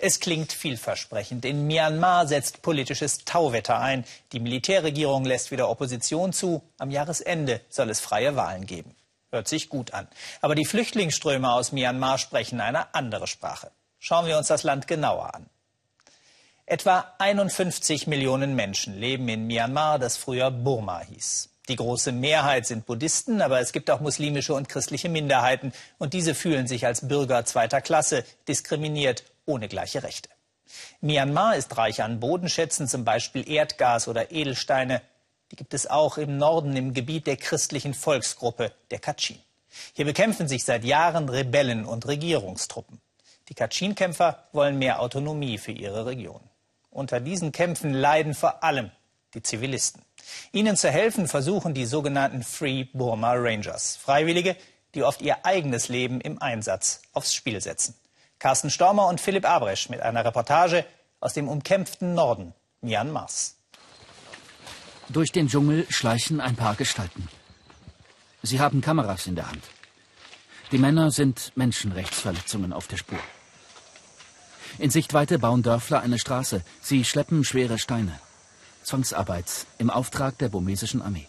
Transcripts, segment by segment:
Es klingt vielversprechend. In Myanmar setzt politisches Tauwetter ein. Die Militärregierung lässt wieder Opposition zu. Am Jahresende soll es freie Wahlen geben. Hört sich gut an. Aber die Flüchtlingsströme aus Myanmar sprechen eine andere Sprache. Schauen wir uns das Land genauer an. Etwa 51 Millionen Menschen leben in Myanmar, das früher Burma hieß. Die große Mehrheit sind Buddhisten, aber es gibt auch muslimische und christliche Minderheiten. Und diese fühlen sich als Bürger zweiter Klasse, diskriminiert, ohne gleiche Rechte. Myanmar ist reich an Bodenschätzen, zum Beispiel Erdgas oder Edelsteine. Die gibt es auch im Norden im Gebiet der christlichen Volksgruppe, der Kachin. Hier bekämpfen sich seit Jahren Rebellen und Regierungstruppen. Die Kachin-Kämpfer wollen mehr Autonomie für ihre Region. Unter diesen Kämpfen leiden vor allem die Zivilisten. Ihnen zu helfen versuchen die sogenannten Free Burma Rangers, Freiwillige, die oft ihr eigenes Leben im Einsatz aufs Spiel setzen. Carsten Stormer und Philipp Abresch mit einer Reportage aus dem umkämpften Norden Myanmars. Durch den Dschungel schleichen ein paar Gestalten. Sie haben Kameras in der Hand. Die Männer sind Menschenrechtsverletzungen auf der Spur. In Sichtweite bauen Dörfler eine Straße. Sie schleppen schwere Steine. Zwangsarbeit im Auftrag der burmesischen Armee.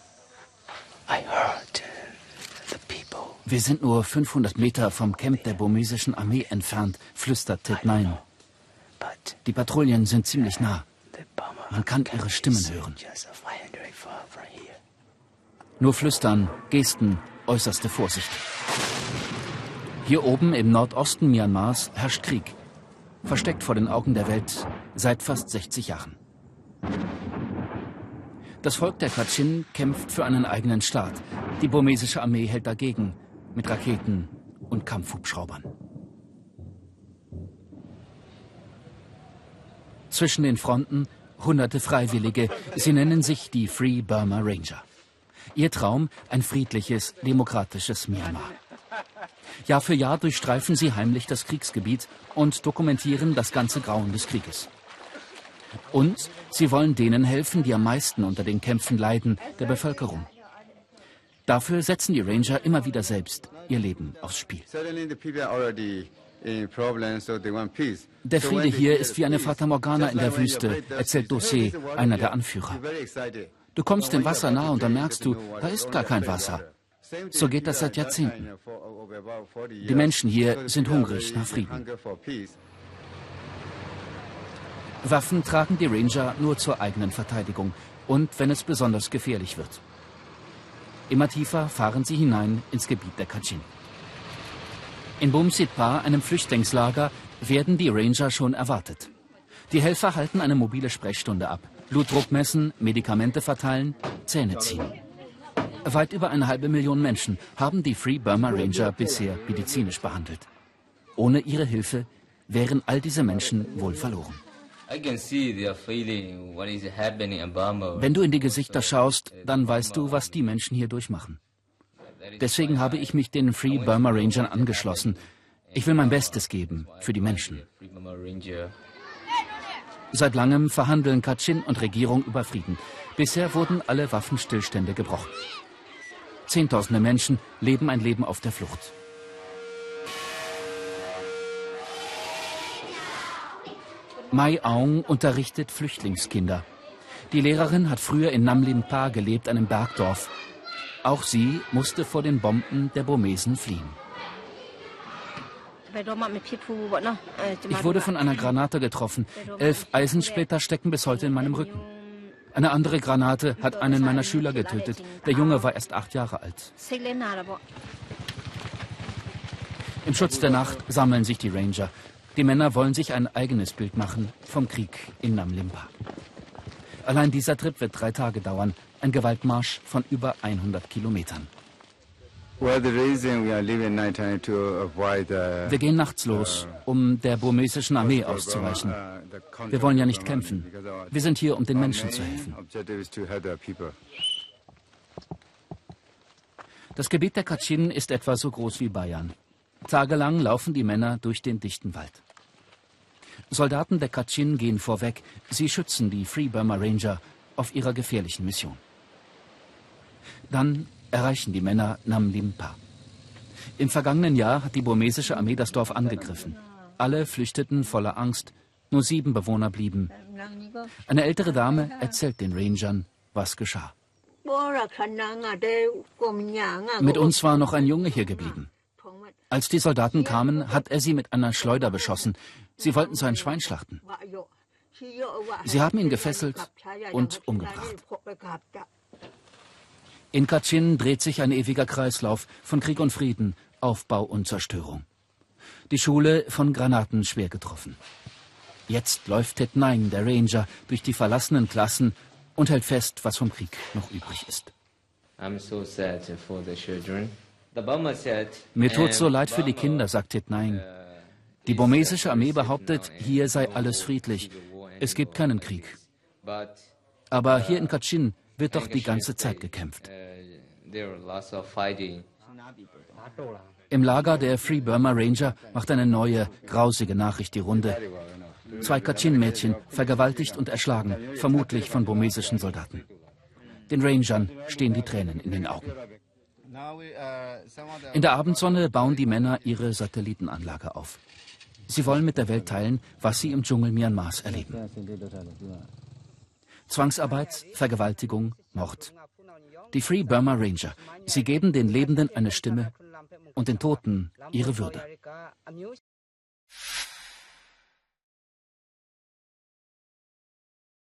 Wir sind nur 500 Meter vom Camp der burmesischen Armee entfernt, flüstert Ted Nein. Die Patrouillen sind ziemlich nah. Man kann ihre Stimmen hören. Nur flüstern, Gesten, äußerste Vorsicht. Hier oben im Nordosten Myanmars herrscht Krieg. Versteckt vor den Augen der Welt seit fast 60 Jahren. Das Volk der Kachin kämpft für einen eigenen Staat. Die burmesische Armee hält dagegen mit Raketen und Kampfhubschraubern. Zwischen den Fronten hunderte Freiwillige. Sie nennen sich die Free Burma Ranger. Ihr Traum ein friedliches, demokratisches Myanmar. Jahr für Jahr durchstreifen sie heimlich das Kriegsgebiet und dokumentieren das ganze Grauen des Krieges. Und sie wollen denen helfen, die am meisten unter den Kämpfen leiden, der Bevölkerung. Dafür setzen die Ranger immer wieder selbst ihr Leben aufs Spiel. Der Friede hier ist wie eine Fata Morgana in der Wüste, erzählt Dossé, einer der Anführer. Du kommst dem Wasser nahe und dann merkst du, da ist gar kein Wasser. So geht das seit Jahrzehnten. Die Menschen hier sind hungrig nach Frieden. Waffen tragen die Ranger nur zur eigenen Verteidigung und wenn es besonders gefährlich wird. Immer tiefer fahren sie hinein ins Gebiet der Kachin. In Bumsitpa, einem Flüchtlingslager, werden die Ranger schon erwartet. Die Helfer halten eine mobile Sprechstunde ab. Blutdruck messen, Medikamente verteilen, Zähne ziehen. Weit über eine halbe Million Menschen haben die Free Burma Ranger bisher medizinisch behandelt. Ohne ihre Hilfe wären all diese Menschen wohl verloren. Wenn du in die Gesichter schaust, dann weißt du, was die Menschen hier durchmachen. Deswegen habe ich mich den Free Burma Rangern angeschlossen. Ich will mein Bestes geben für die Menschen. Seit langem verhandeln Kachin und Regierung über Frieden. Bisher wurden alle Waffenstillstände gebrochen. Zehntausende Menschen leben ein Leben auf der Flucht. Mai Aung unterrichtet Flüchtlingskinder. Die Lehrerin hat früher in Namlim Pa gelebt, einem Bergdorf. Auch sie musste vor den Bomben der Burmesen fliehen. Ich wurde von einer Granate getroffen. Elf Eisensplitter stecken bis heute in meinem Rücken. Eine andere Granate hat einen meiner Schüler getötet. Der Junge war erst acht Jahre alt. Im Schutz der Nacht sammeln sich die Ranger. Die Männer wollen sich ein eigenes Bild machen vom Krieg in Namlimpa. Allein dieser Trip wird drei Tage dauern, ein Gewaltmarsch von über 100 Kilometern. Wir gehen nachts los, um der burmesischen Armee auszuweichen. Wir wollen ja nicht kämpfen. Wir sind hier, um den Menschen zu helfen. Das Gebiet der Kachin ist etwa so groß wie Bayern. Tagelang laufen die Männer durch den dichten Wald. Soldaten der Kachin gehen vorweg. Sie schützen die Free Burma Ranger auf ihrer gefährlichen Mission. Dann erreichen die Männer Namlimpa. Im vergangenen Jahr hat die burmesische Armee das Dorf angegriffen. Alle flüchteten voller Angst. Nur sieben Bewohner blieben. Eine ältere Dame erzählt den Rangern, was geschah. Mit uns war noch ein Junge hier geblieben. Als die Soldaten kamen, hat er sie mit einer Schleuder beschossen. Sie wollten sein Schwein schlachten. Sie haben ihn gefesselt und umgebracht. In Kachin dreht sich ein ewiger Kreislauf von Krieg und Frieden, Aufbau und Zerstörung. Die Schule von Granaten schwer getroffen. Jetzt läuft Ted Nine, der Ranger, durch die verlassenen Klassen und hält fest, was vom Krieg noch übrig ist. Mir tut so leid für die Kinder, sagt Ted Nine. Die burmesische Armee behauptet, hier sei alles friedlich. Es gibt keinen Krieg. Aber hier in Kachin wird doch die ganze Zeit gekämpft. Im Lager der Free Burma Ranger macht eine neue, grausige Nachricht die Runde. Zwei Kachin-Mädchen vergewaltigt und erschlagen, vermutlich von burmesischen Soldaten. Den Rangern stehen die Tränen in den Augen. In der Abendsonne bauen die Männer ihre Satellitenanlage auf. Sie wollen mit der Welt teilen, was sie im Dschungel Myanmars erleben. Zwangsarbeit, Vergewaltigung, Mord. Die Free Burma Ranger. Sie geben den Lebenden eine Stimme und den Toten ihre Würde.